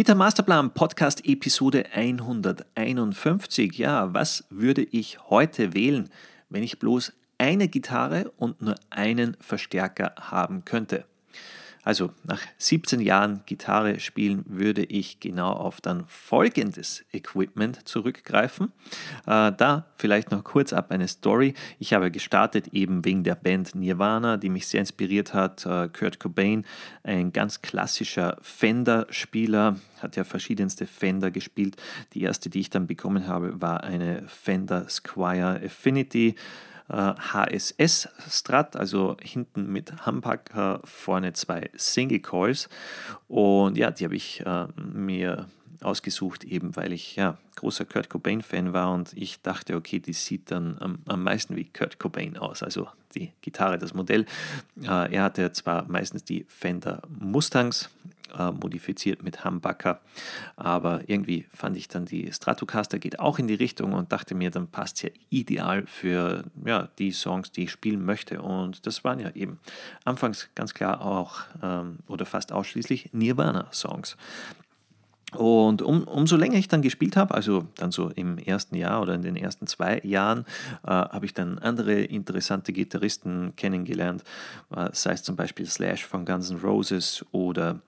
Gitter Masterplan Podcast Episode 151. Ja, was würde ich heute wählen, wenn ich bloß eine Gitarre und nur einen Verstärker haben könnte? Also nach 17 Jahren Gitarre spielen würde ich genau auf dann folgendes Equipment zurückgreifen. Äh, da vielleicht noch kurz ab eine Story. Ich habe gestartet eben wegen der Band Nirvana, die mich sehr inspiriert hat. Äh, Kurt Cobain, ein ganz klassischer Fender-Spieler, hat ja verschiedenste Fender gespielt. Die erste, die ich dann bekommen habe, war eine Fender Squire Affinity. HSS Strat, also hinten mit Humbucker, vorne zwei Single Coils. Und ja, die habe ich äh, mir ausgesucht, eben weil ich ja großer Kurt Cobain-Fan war und ich dachte, okay, die sieht dann am, am meisten wie Kurt Cobain aus. Also die Gitarre, das Modell. Äh, er hatte zwar meistens die Fender Mustangs, äh, modifiziert mit Humbucker. Aber irgendwie fand ich dann die Stratocaster geht auch in die Richtung und dachte mir, dann passt ja ideal für ja, die Songs, die ich spielen möchte. Und das waren ja eben anfangs ganz klar auch ähm, oder fast ausschließlich Nirvana-Songs. Und um, umso länger ich dann gespielt habe, also dann so im ersten Jahr oder in den ersten zwei Jahren, äh, habe ich dann andere interessante Gitarristen kennengelernt, äh, sei es zum Beispiel Slash von Guns N' Roses oder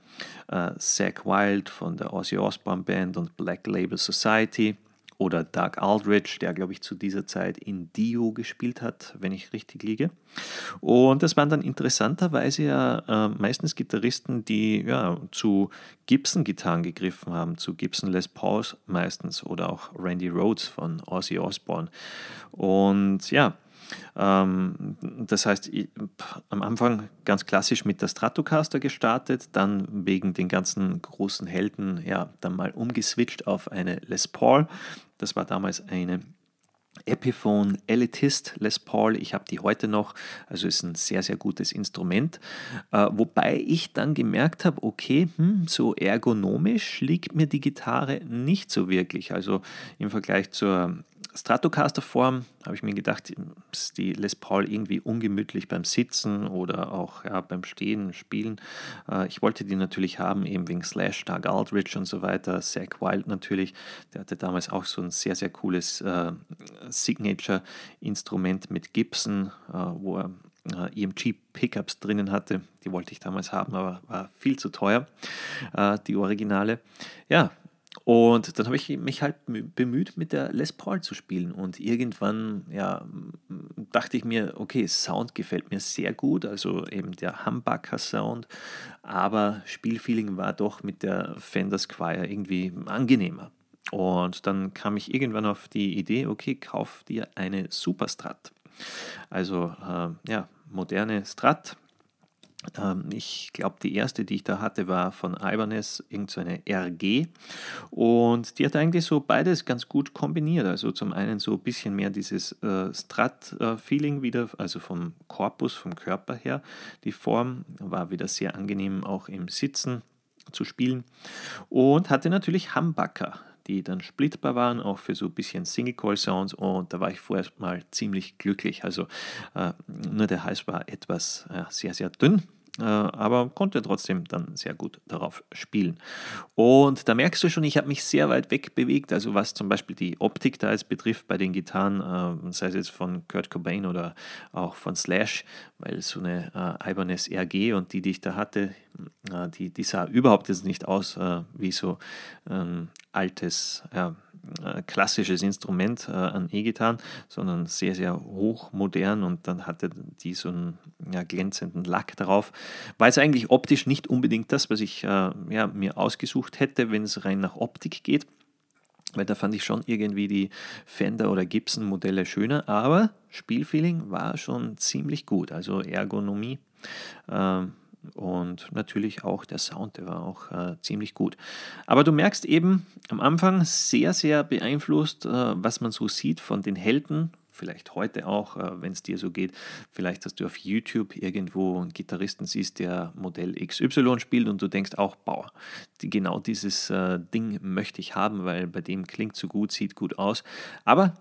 äh, Zach Wild von der Ozzy Osbourne Band und Black Label Society oder Doug Aldrich, der glaube ich zu dieser Zeit in Dio gespielt hat, wenn ich richtig liege. Und das waren dann interessanterweise ja äh, meistens Gitarristen, die ja, zu Gibson-Gitarren gegriffen haben, zu Gibson Les Pauls meistens oder auch Randy Rhodes von Ozzy Osbourne. Und ja, das heißt, am Anfang ganz klassisch mit der Stratocaster gestartet, dann wegen den ganzen großen Helden, ja, dann mal umgeswitcht auf eine Les Paul. Das war damals eine Epiphone Elitist Les Paul. Ich habe die heute noch, also ist ein sehr, sehr gutes Instrument. Äh, wobei ich dann gemerkt habe, okay, hm, so ergonomisch liegt mir die Gitarre nicht so wirklich. Also im Vergleich zur Stratocaster-Form habe ich mir gedacht, die Les Paul irgendwie ungemütlich beim Sitzen oder auch ja, beim Stehen, Spielen. Äh, ich wollte die natürlich haben, eben wegen Slash, Doug Aldrich und so weiter, Zach Wild natürlich. Der hatte damals auch so ein sehr, sehr cooles äh, Signature-Instrument mit Gibson, äh, wo er EMG-Pickups drinnen hatte. Die wollte ich damals haben, aber war viel zu teuer, die Originale. Ja, und dann habe ich mich halt bemüht, mit der Les Paul zu spielen. Und irgendwann ja, dachte ich mir, okay, Sound gefällt mir sehr gut, also eben der Humbucker Sound, aber Spielfeeling war doch mit der Fender Squire irgendwie angenehmer. Und dann kam ich irgendwann auf die Idee, okay, kauf dir eine Superstrat. Also äh, ja, moderne Strat, ich glaube, die erste, die ich da hatte, war von Ibanez, irgendeine so RG. Und die hat eigentlich so beides ganz gut kombiniert. Also zum einen so ein bisschen mehr dieses äh, Strat-Feeling wieder, also vom Korpus, vom Körper her. Die Form war wieder sehr angenehm auch im Sitzen zu spielen. Und hatte natürlich Humbucker die dann splittbar waren, auch für so ein bisschen Single-Call-Sounds und da war ich vorerst mal ziemlich glücklich. Also äh, nur der Hals war etwas äh, sehr, sehr dünn, aber konnte trotzdem dann sehr gut darauf spielen. Und da merkst du schon, ich habe mich sehr weit weg bewegt, also was zum Beispiel die Optik da jetzt betrifft bei den Gitarren, äh, sei es jetzt von Kurt Cobain oder auch von Slash, weil so eine äh, Ibanez RG und die, die ich da hatte, die, die sah überhaupt jetzt nicht aus wie so ein altes, ja, äh, klassisches Instrument äh, an E-Gitarren, sondern sehr, sehr hochmodern und dann hatte die so einen ja, glänzenden Lack drauf. War jetzt eigentlich optisch nicht unbedingt das, was ich äh, ja, mir ausgesucht hätte, wenn es rein nach Optik geht. Weil da fand ich schon irgendwie die Fender oder Gibson Modelle schöner, aber Spielfeeling war schon ziemlich gut. Also Ergonomie äh, und natürlich auch der Sound, der war auch äh, ziemlich gut. Aber du merkst eben am Anfang sehr, sehr beeinflusst, äh, was man so sieht von den Helden. Vielleicht heute auch, äh, wenn es dir so geht. Vielleicht, dass du auf YouTube irgendwo einen Gitarristen siehst, der Modell XY spielt und du denkst auch, boah, die, genau dieses äh, Ding möchte ich haben, weil bei dem klingt so gut, sieht gut aus. Aber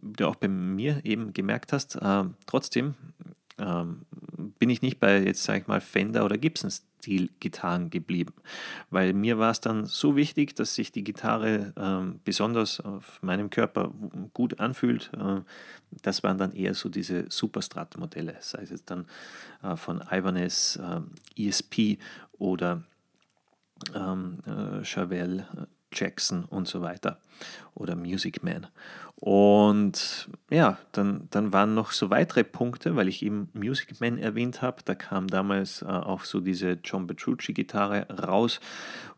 wie du auch bei mir eben gemerkt hast, äh, trotzdem ähm, bin ich nicht bei jetzt, sage ich mal, Fender oder Gibson Stil-Gitarren geblieben. Weil mir war es dann so wichtig, dass sich die Gitarre äh, besonders auf meinem Körper gut anfühlt. Äh, das waren dann eher so diese Superstrat-Modelle, sei es jetzt dann äh, von Ibanez, äh, ESP oder ähm, äh, Chevelle Jackson und so weiter oder Music Man. Und ja, dann, dann waren noch so weitere Punkte, weil ich eben Music Man erwähnt habe. Da kam damals äh, auch so diese John Petrucci-Gitarre raus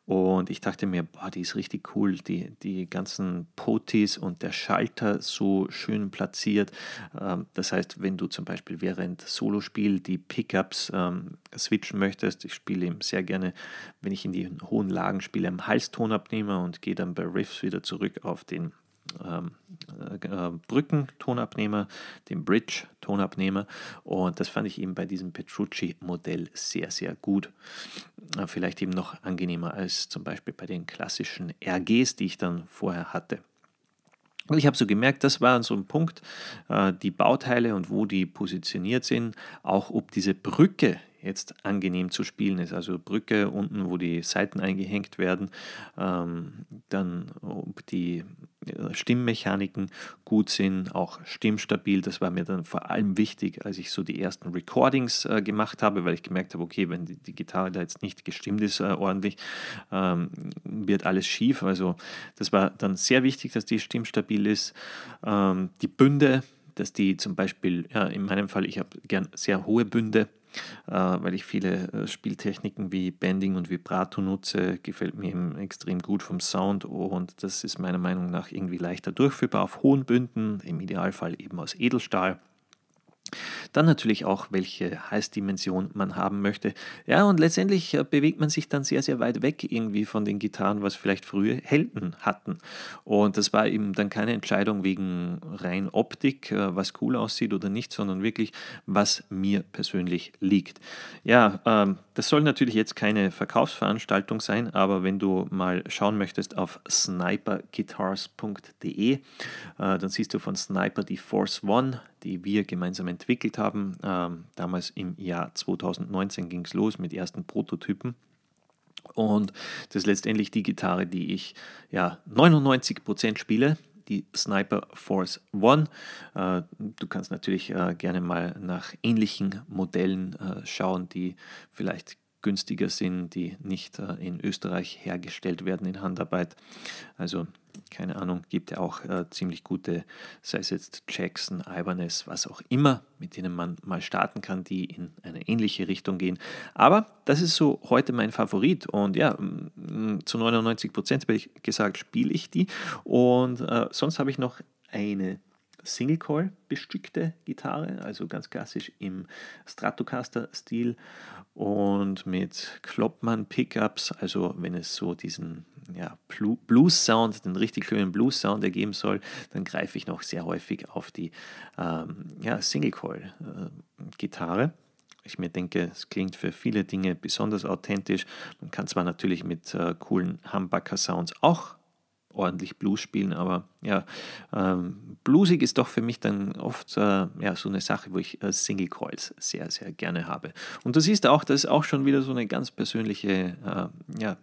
und ich dachte mir, boah, die ist richtig cool, die, die ganzen Potis und der Schalter so schön platziert. Ähm, das heißt, wenn du zum Beispiel während Solospiel die Pickups ähm, switchen möchtest, ich spiele eben sehr gerne, wenn ich in die hohen Lagen spiele, am Halstonabnehmer und gehe dann bei Riffs wieder zurück auf den ähm, äh, Brückentonabnehmer, den Bridge-Tonabnehmer. Und das fand ich eben bei diesem Petrucci-Modell sehr, sehr gut. Äh, vielleicht eben noch angenehmer als zum Beispiel bei den klassischen RGs, die ich dann vorher hatte. Und ich habe so gemerkt, das war so ein Punkt, äh, die Bauteile und wo die positioniert sind, auch ob diese Brücke jetzt angenehm zu spielen ist. Also Brücke unten, wo die Seiten eingehängt werden, ähm, dann ob die äh, Stimmmechaniken gut sind, auch stimmstabil. Das war mir dann vor allem wichtig, als ich so die ersten Recordings äh, gemacht habe, weil ich gemerkt habe, okay, wenn die, die Gitarre da jetzt nicht gestimmt ist äh, ordentlich, ähm, wird alles schief. Also das war dann sehr wichtig, dass die stimmstabil ist. Ähm, die Bünde, dass die zum Beispiel, ja, in meinem Fall, ich habe gern sehr hohe Bünde, weil ich viele äh, Spieltechniken wie Bending und Vibrato nutze, gefällt mir eben extrem gut vom Sound und das ist meiner Meinung nach irgendwie leichter durchführbar auf hohen Bünden, im Idealfall eben aus Edelstahl. Dann natürlich auch, welche Heißdimension man haben möchte. Ja, und letztendlich äh, bewegt man sich dann sehr, sehr weit weg irgendwie von den Gitarren, was vielleicht früher Helden hatten. Und das war eben dann keine Entscheidung wegen rein Optik, äh, was cool aussieht oder nicht, sondern wirklich, was mir persönlich liegt. Ja, ähm, das soll natürlich jetzt keine Verkaufsveranstaltung sein, aber wenn du mal schauen möchtest auf sniperguitars.de, äh, dann siehst du von Sniper die Force One, die wir gemeinsam entwickelt haben. Ähm, damals im Jahr 2019 ging es los mit ersten Prototypen. Und das ist letztendlich die Gitarre, die ich ja 99% spiele die Sniper Force One. Äh, du kannst natürlich äh, gerne mal nach ähnlichen Modellen äh, schauen, die vielleicht günstiger sind, die nicht in Österreich hergestellt werden in Handarbeit. Also keine Ahnung, gibt ja auch äh, ziemlich gute, sei es jetzt Jackson, Ibanez, was auch immer, mit denen man mal starten kann, die in eine ähnliche Richtung gehen. Aber das ist so heute mein Favorit und ja, zu 99 Prozent ich gesagt, spiele ich die und äh, sonst habe ich noch eine Single Coil bestückte Gitarre, also ganz klassisch im Stratocaster-Stil und mit Kloppmann Pickups, also wenn es so diesen ja, Blues-Sound, den richtig schönen Blues-Sound ergeben soll, dann greife ich noch sehr häufig auf die ähm, ja, Single-Coil-Gitarre. Äh, ich mir denke, es klingt für viele Dinge besonders authentisch. Man kann zwar natürlich mit äh, coolen Humbucker-Sounds auch ordentlich Blues spielen, aber ja, ähm, bluesig ist doch für mich dann oft äh, ja, so eine Sache, wo ich äh, Single Coils sehr, sehr gerne habe. Und du siehst auch, das ist auch schon wieder so eine ganz persönliche äh, ja,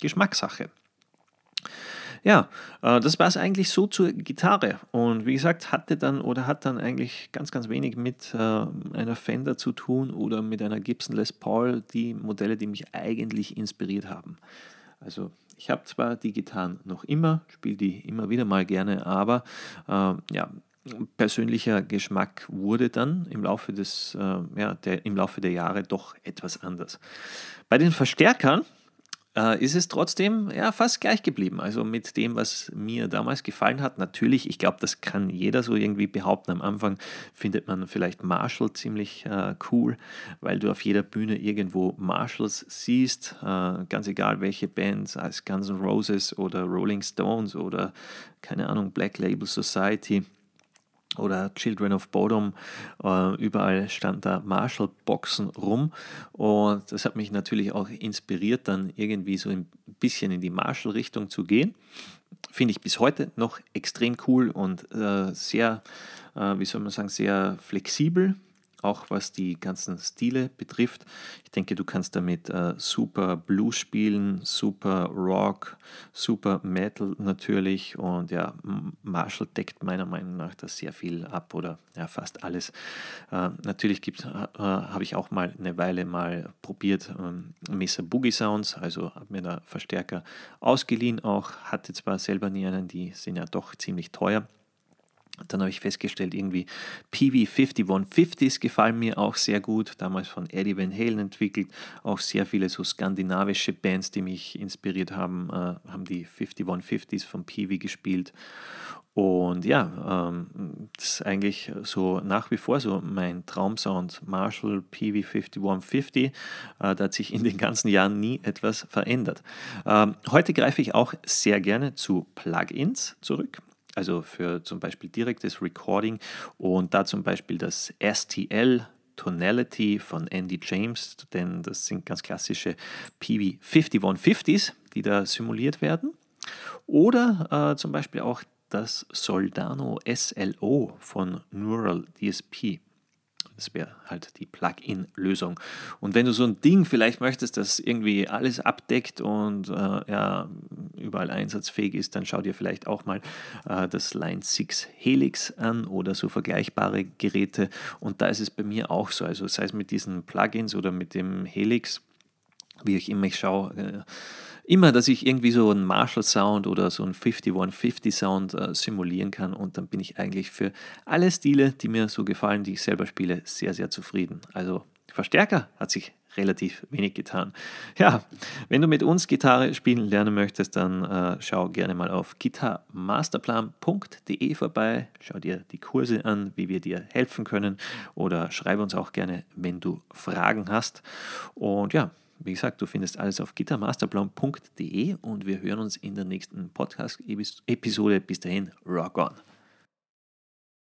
Geschmackssache. Ja, äh, das war es eigentlich so zur Gitarre. Und wie gesagt, hatte dann oder hat dann eigentlich ganz, ganz wenig mit äh, einer Fender zu tun oder mit einer Gibson Les Paul, die Modelle, die mich eigentlich inspiriert haben. Also ich habe zwar die Gitarren noch immer, spiele die immer wieder mal gerne, aber äh, ja, persönlicher Geschmack wurde dann im Laufe, des, äh, ja, der, im Laufe der Jahre doch etwas anders. Bei den Verstärkern äh, ist es trotzdem ja, fast gleich geblieben. Also mit dem, was mir damals gefallen hat. Natürlich, ich glaube, das kann jeder so irgendwie behaupten. Am Anfang findet man vielleicht Marshall ziemlich äh, cool, weil du auf jeder Bühne irgendwo Marshalls siehst. Äh, ganz egal welche Bands, als Guns N' Roses oder Rolling Stones oder keine Ahnung, Black Label Society oder Children of Bodom, äh, überall stand da Marshall-Boxen rum und das hat mich natürlich auch inspiriert, dann irgendwie so ein bisschen in die Marshall-Richtung zu gehen. Finde ich bis heute noch extrem cool und äh, sehr, äh, wie soll man sagen, sehr flexibel auch was die ganzen Stile betrifft. Ich denke, du kannst damit äh, super Blues spielen, super Rock, super Metal natürlich und ja, Marshall deckt meiner Meinung nach das sehr viel ab oder ja, fast alles. Äh, natürlich äh, habe ich auch mal eine Weile mal probiert ähm, Mesa Boogie Sounds, also habe mir da Verstärker ausgeliehen auch, hatte zwar selber nie einen, die sind ja doch ziemlich teuer dann habe ich festgestellt, irgendwie PV 5150s gefallen mir auch sehr gut, damals von Eddie Van Halen entwickelt. Auch sehr viele so skandinavische Bands, die mich inspiriert haben, äh, haben die 5150s von PV gespielt. Und ja, ähm, das ist eigentlich so nach wie vor so mein Traumsound Marshall PV 5150. Äh, da hat sich in den ganzen Jahren nie etwas verändert. Ähm, heute greife ich auch sehr gerne zu Plugins zurück also für zum Beispiel direktes Recording und da zum Beispiel das STL Tonality von Andy James, denn das sind ganz klassische PV 5150s, die da simuliert werden. Oder äh, zum Beispiel auch das Soldano SLO von Neural DSP. Das wäre halt die Plugin-Lösung. Und wenn du so ein Ding vielleicht möchtest, das irgendwie alles abdeckt und äh, ja, überall einsatzfähig ist, dann schau dir vielleicht auch mal äh, das Line 6 Helix an oder so vergleichbare Geräte. Und da ist es bei mir auch so. Also sei es mit diesen Plugins oder mit dem Helix, wie ich immer ich schaue. Äh, immer, dass ich irgendwie so einen Marshall-Sound oder so einen 5150-Sound äh, simulieren kann und dann bin ich eigentlich für alle Stile, die mir so gefallen, die ich selber spiele, sehr, sehr zufrieden. Also Verstärker hat sich relativ wenig getan. Ja, wenn du mit uns Gitarre spielen lernen möchtest, dann äh, schau gerne mal auf gitarmasterplan.de vorbei. Schau dir die Kurse an, wie wir dir helfen können oder schreibe uns auch gerne, wenn du Fragen hast. Und ja, wie gesagt, du findest alles auf gittermasterplan.de und wir hören uns in der nächsten Podcast-Episode. Bis dahin, rock on!